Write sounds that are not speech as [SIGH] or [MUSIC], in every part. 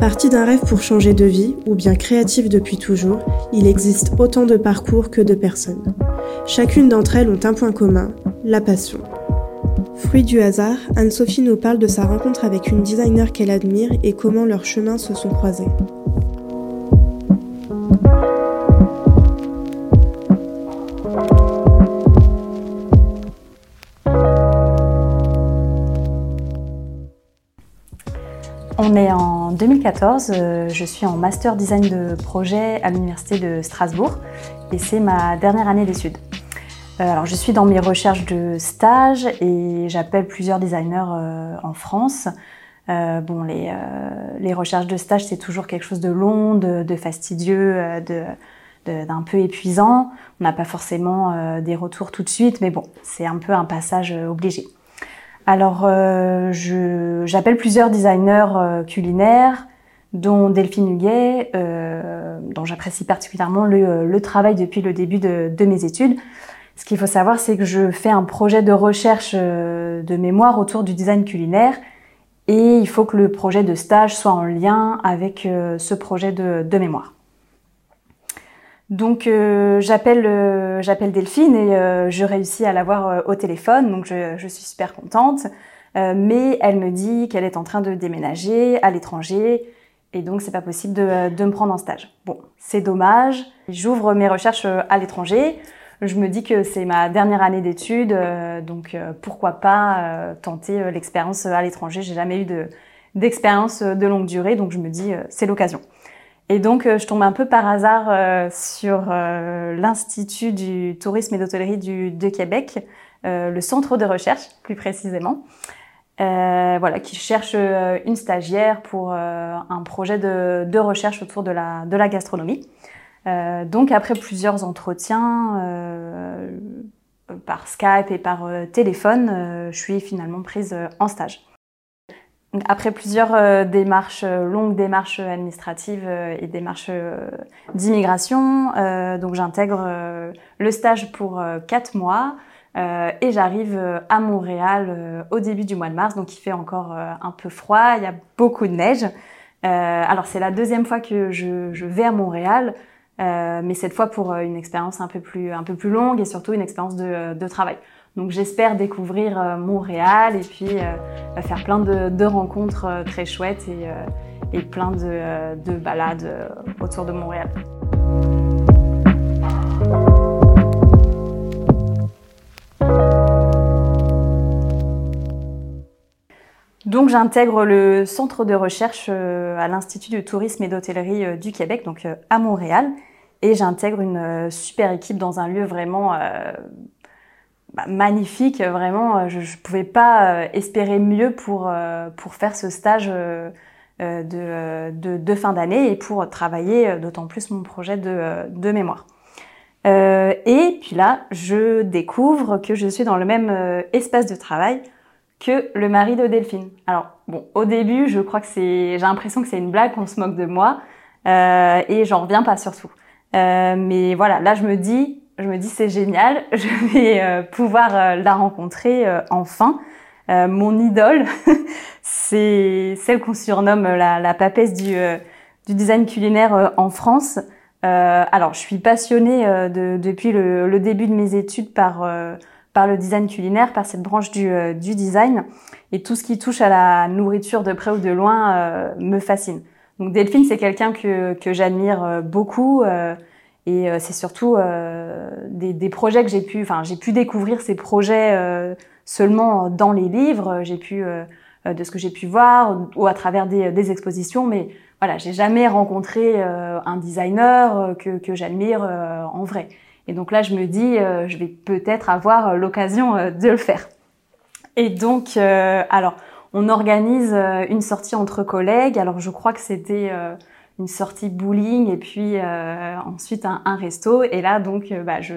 Parti d'un rêve pour changer de vie, ou bien créatif depuis toujours, il existe autant de parcours que de personnes. Chacune d'entre elles ont un point commun, la passion. Fruit du hasard, Anne-Sophie nous parle de sa rencontre avec une designer qu'elle admire et comment leurs chemins se sont croisés. On est en 2014, euh, je suis en master design de projet à l'université de Strasbourg et c'est ma dernière année d'études. Euh, alors je suis dans mes recherches de stage et j'appelle plusieurs designers euh, en France. les, recherches de stage c'est toujours quelque chose de long, de, fastidieux, d'un peu épuisant. On n'a pas forcément des retours tout de suite, mais bon, c'est un peu un passage obligé. Alors, euh, j'appelle plusieurs designers euh, culinaires, dont Delphine Huguet, euh, dont j'apprécie particulièrement le, travail depuis le début de, mes études. Ce qu'il faut savoir, c'est que je fais un projet de recherche de mémoire autour du design culinaire et il faut que le projet de stage soit en lien avec ce projet de mémoire. Donc euh, j'appelle euh, j'appelle Delphine et euh, je réussis à l'avoir au téléphone, donc je, suis super contente. mais elle me dit qu'elle est en train de déménager à l'étranger et donc c'est pas possible de, de, me prendre en stage. Bon, c'est dommage. J'ouvre mes recherches à l'étranger. Je me dis que c'est ma dernière année d'études, donc pourquoi pas tenter l'expérience à l'étranger. J'ai jamais eu de d'expérience de longue durée, donc je me dis c'est l'occasion. Et donc, euh, je tombe un peu par hasard euh, sur euh, l'Institut du tourisme et d'hôtellerie de Québec, le centre de recherche plus précisément, voilà, qui cherche une stagiaire pour un projet de, recherche autour de la, de la gastronomie. donc, après plusieurs entretiens par Skype et par téléphone, je suis finalement prise en stage. Après plusieurs euh, démarches, euh, longues démarches administratives euh, et démarches d'immigration, donc j'intègre le stage pour quatre mois et j'arrive à Montréal au début du mois de mars, donc il fait encore un peu froid, il y a beaucoup de neige. alors c'est la deuxième fois que je, je vais à Montréal, mais cette fois pour une expérience un peu plus un peu plus longue et surtout une expérience de, de travail. Donc j'espère découvrir euh, Montréal et puis euh, faire plein de, rencontres euh, très chouettes et, plein de, balades autour de Montréal. Donc j'intègre le centre de recherche à l'Institut de tourisme et d'hôtellerie du Québec, donc à Montréal, et j'intègre une super équipe dans un lieu vraiment bah, magnifique, vraiment. Je ne pouvais pas euh, espérer mieux pour, euh, pour faire ce stage euh, de, de, fin d'année et pour travailler d'autant plus mon projet de, de mémoire. Euh, et puis là, je découvre que je suis dans le même espace de travail que le mari de Delphine. Alors bon, au début, je crois que c'est, j'ai l'impression que c'est une blague, qu'on se moque de moi, euh, et j'en reviens pas surtout. Euh, mais voilà, là je me dis, je me dis c'est génial, [LAUGHS] je vais euh, pouvoir euh, la rencontrer euh, enfin. mon idole, [LAUGHS] c'est celle qu'on surnomme la, la papesse du, du design culinaire en France. alors, je suis passionnée de, depuis le, le, début de mes études par par le design culinaire, par cette branche du, du design, et tout ce qui touche à la nourriture de près ou de loin me fascine. Donc Delphine, c'est quelqu'un que, que j'admire beaucoup. Et euh, c'est surtout euh, des, des, projets que j'ai pu, enfin j'ai pu découvrir ces projets euh, seulement dans les livres. J'ai pu de ce que j'ai pu voir ou à travers des, des expositions, mais voilà, j'ai jamais rencontré un designer que, que j'admire en vrai. Et donc là, je me dis, je vais peut-être avoir l'occasion de le faire. Et donc, alors, on organise une sortie entre collègues. Alors, je crois que c'était une sortie bowling et puis euh, ensuite un, resto. Et là, donc, euh, bah, je,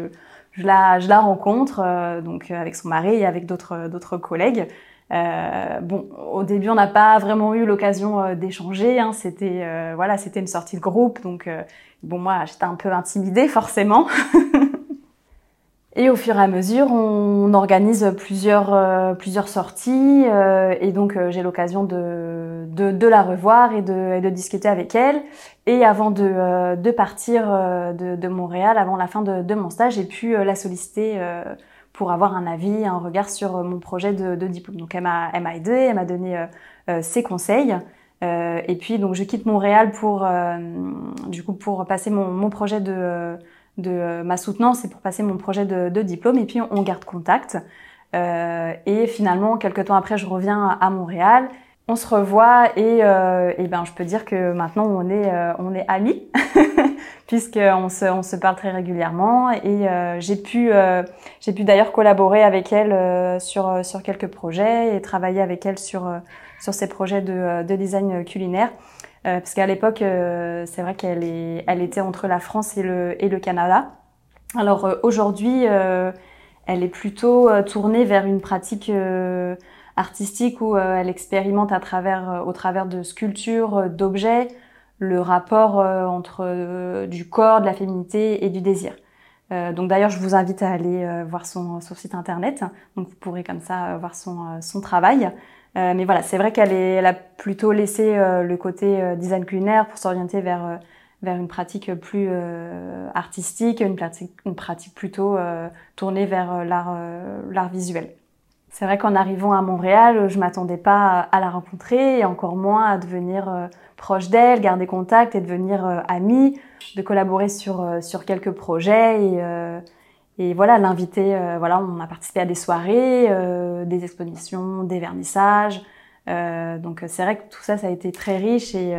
je, la, je la rencontre euh, donc avec son mari et avec d'autres collègues. Bon, au début, on n'a pas vraiment eu l'occasion d'échanger. Hein. C'était voilà, c'était une sortie de groupe, donc bon, moi, j'étais un peu intimidée forcément. [LAUGHS] Et au fur et à mesure, on, organise plusieurs, euh, plusieurs sorties euh, et donc euh, j'ai l'occasion de, de, de, la revoir et de, de, discuter avec elle. Et avant de, de partir de, de, Montréal, avant la fin de, mon stage, j'ai pu la solliciter pour avoir un avis, un regard sur mon projet de, diplôme. Donc elle m'a, elle m'a aidé, elle m'a donné ses conseils. et puis donc je quitte Montréal pour du coup pour passer mon, mon projet de de euh, ma soutenance et pour passer mon projet de, diplôme. Et puis on garde contact. Euh, et finalement, quelques temps après, je reviens à Montréal. On se revoit et, euh, et ben je peux dire que maintenant on est euh, on est amis [LAUGHS] puisqu'on se on se parle très régulièrement et euh, j'ai pu j'ai pu d'ailleurs collaborer avec elle sur sur quelques projets et travailler avec elle sur sur ses projets de, de design culinaire. Euh, parce qu'à l'époque, euh, c'est vrai qu'elle est, elle était entre la France et le, et le Canada. Alors euh, aujourd'hui, elle est plutôt tournée vers une pratique artistique où elle expérimente à travers, au travers de sculptures, d'objets, le rapport entre du corps, de la féminité et du désir. Donc d'ailleurs, je vous invite à aller voir son, son, site internet. Donc vous pourrez comme ça voir son, son travail. Euh, mais voilà, c'est vrai qu'elle elle a plutôt laissé euh, le côté euh, design culinaire pour s'orienter vers vers une pratique plus artistique, une pratique, une pratique plutôt tournée vers l'art l'art visuel. C'est vrai qu'en arrivant à Montréal, je m'attendais pas à la rencontrer et encore moins à devenir proche d'elle, garder contact et devenir amie, de collaborer sur sur quelques projets et et voilà, l'inviter, euh, voilà, on a participé à des soirées, euh, des expositions, des vernissages. Euh, donc c'est vrai que tout ça, ça a été très riche et,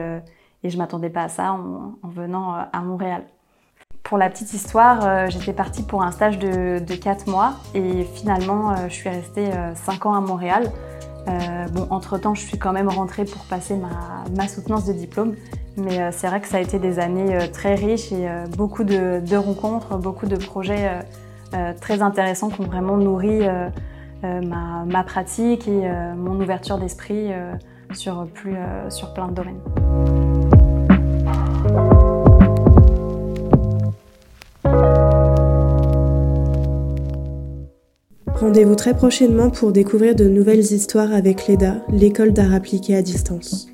et je m'attendais pas à ça en, en venant à Montréal. Pour la petite histoire, j'étais partie pour un stage de, de 4 mois et finalement, je suis restée 5 ans à Montréal. entre-temps, je suis quand même rentrée pour passer ma, soutenance de diplôme, mais c'est vrai que ça a été des années très riches et beaucoup de, rencontres, beaucoup de projets euh, très intéressants qui ont vraiment nourri euh, euh, ma, pratique et mon ouverture d'esprit sur plein de domaines. Rendez-vous très prochainement pour découvrir de nouvelles histoires avec l'EDA, l'école d'art appliqué à distance.